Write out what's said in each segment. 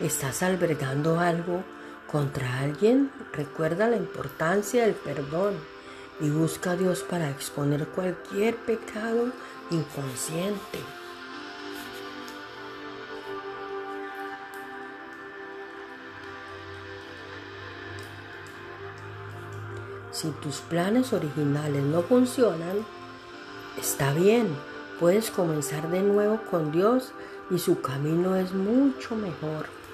¿Estás albergando algo contra alguien? Recuerda la importancia del perdón y busca a Dios para exponer cualquier pecado inconsciente. Si tus planes originales no funcionan, está bien, puedes comenzar de nuevo con Dios y su camino es mucho mejor.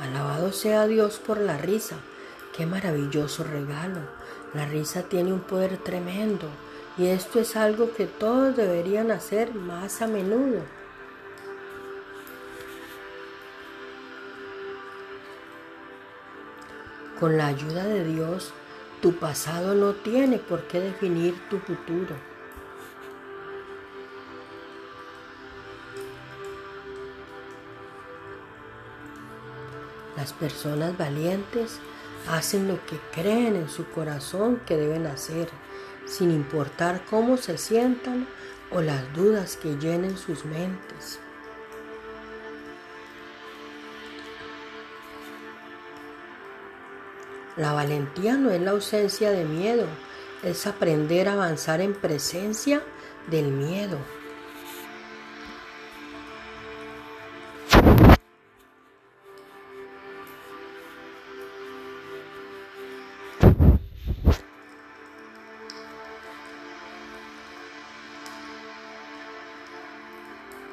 Alabado sea Dios por la risa. Qué maravilloso regalo. La risa tiene un poder tremendo y esto es algo que todos deberían hacer más a menudo. Con la ayuda de Dios, tu pasado no tiene por qué definir tu futuro. Las personas valientes hacen lo que creen en su corazón que deben hacer sin importar cómo se sientan o las dudas que llenen sus mentes. La valentía no es la ausencia de miedo, es aprender a avanzar en presencia del miedo.